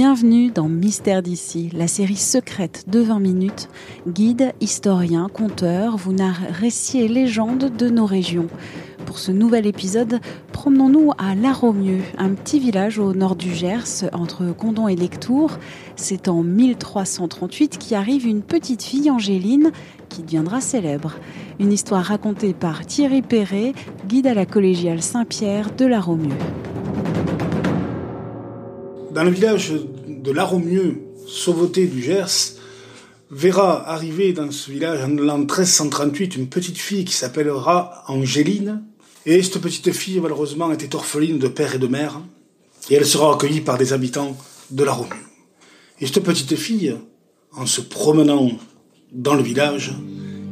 Bienvenue dans Mystère d'ici, la série secrète de 20 minutes. Guide, historien, conteur vous narre récits et légendes de nos régions. Pour ce nouvel épisode, promenons-nous à La Romieux, un petit village au nord du Gers, entre Condon et Lectour. C'est en 1338 qu'arrive une petite fille, Angéline, qui deviendra célèbre. Une histoire racontée par Thierry Perret, guide à la collégiale Saint-Pierre de La Romieux. Dans le village de La Romieux, Sauveté du Gers, verra arriver dans ce village en l'an 1338 une petite fille qui s'appellera Angéline. Et cette petite fille, malheureusement, était orpheline de père et de mère. Et elle sera accueillie par des habitants de la Romieux. Et cette petite fille, en se promenant dans le village,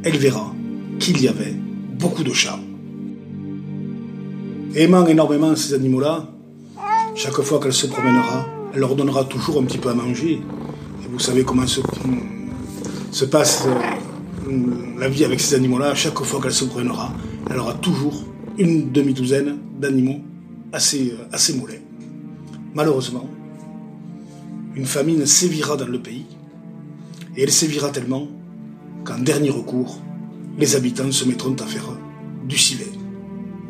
elle verra qu'il y avait beaucoup de chats. Aimant énormément ces animaux-là, chaque fois qu'elle se promènera, elle leur donnera toujours un petit peu à manger. Et vous savez comment se, se passe euh, la vie avec ces animaux-là. Chaque fois qu'elle se promènera, elle aura toujours une demi-douzaine d'animaux assez, euh, assez moulets. Malheureusement, une famine sévira dans le pays. Et elle sévira tellement qu'en dernier recours, les habitants se mettront à faire du civet.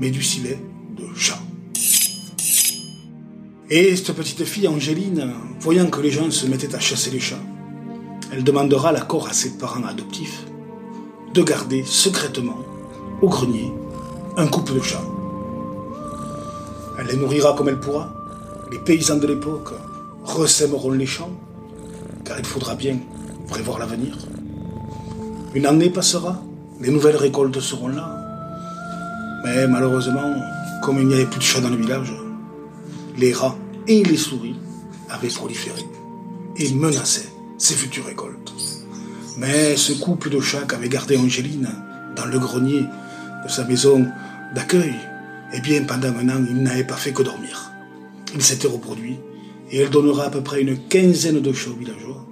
Mais du civet de chat. Et cette petite fille, Angéline, voyant que les gens se mettaient à chasser les chats, elle demandera l'accord à ses parents adoptifs de garder secrètement au grenier un couple de chats. Elle les nourrira comme elle pourra. Les paysans de l'époque ressèmeront les champs, car il faudra bien prévoir l'avenir. Une année passera, les nouvelles récoltes seront là. Mais malheureusement, comme il n'y avait plus de chats dans le village, les rats et les souris avaient proliféré et menaçaient ses futures récoltes. Mais ce couple de chats qu'avait gardé Angéline dans le grenier de sa maison d'accueil, eh bien pendant un an, il n'avait pas fait que dormir. Il s'était reproduit et elle donnera à peu près une quinzaine de chats villageois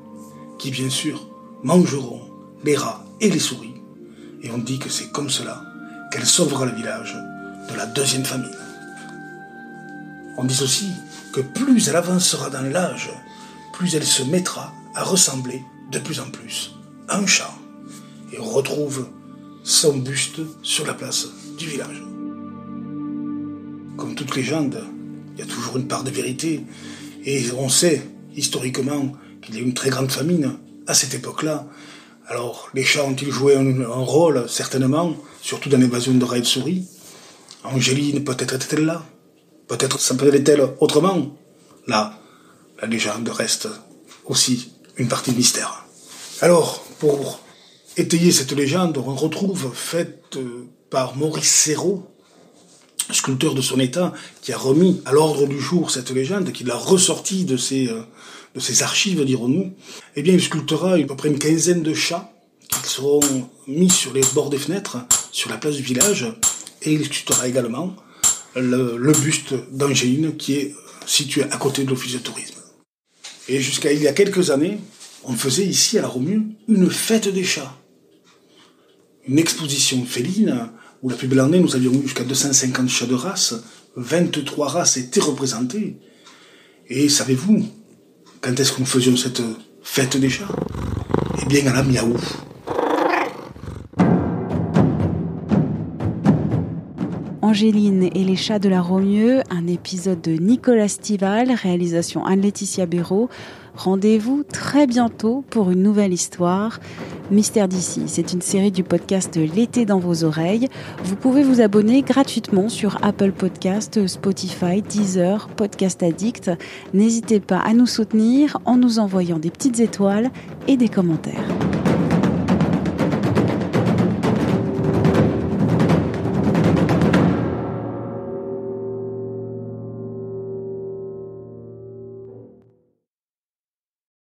qui bien sûr mangeront les rats et les souris. Et on dit que c'est comme cela qu'elle sauvera le village de la deuxième famine. On dit aussi que plus elle avancera dans l'âge, plus elle se mettra à ressembler de plus en plus à un chat. Et on retrouve son buste sur la place du village. Comme toute légende, il y a toujours une part de vérité. Et on sait, historiquement, qu'il y a une très grande famine à cette époque-là. Alors, les chats ont-ils joué un, rôle? Certainement, surtout dans l'évasion de rats et de souris. Angéline, peut-être était-elle là? Peut-être s'appelait-elle autrement Là, la légende reste aussi une partie de mystère. Alors, pour étayer cette légende, on retrouve, faite par Maurice Serrault, sculpteur de son état, qui a remis à l'ordre du jour cette légende, qui l'a ressortie de ses, de ses archives, dirons-nous, eh bien, il sculptera à peu près une quinzaine de chats qui seront mis sur les bords des fenêtres, sur la place du village, et il sculptera également le, buste d'Angéline qui est situé à côté de l'office de tourisme. Et jusqu'à il y a quelques années, on faisait ici à la Romue une fête des chats. Une exposition féline où la plus belle année, nous avions eu jusqu'à 250 chats de race, 23 races étaient représentées. Et savez-vous, quand est-ce que nous faisions cette fête des chats? Eh bien à la miaou. Angéline et les chats de la Romieux, un épisode de Nicolas Stival, réalisation Anne-Laetitia Béraud. Rendez-vous très bientôt pour une nouvelle histoire. Mystère d'ici, c'est une série du podcast L'été dans vos oreilles. Vous pouvez vous abonner gratuitement sur Apple Podcast, Spotify, Deezer, Podcast Addict. N'hésitez pas à nous soutenir en nous envoyant des petites étoiles et des commentaires.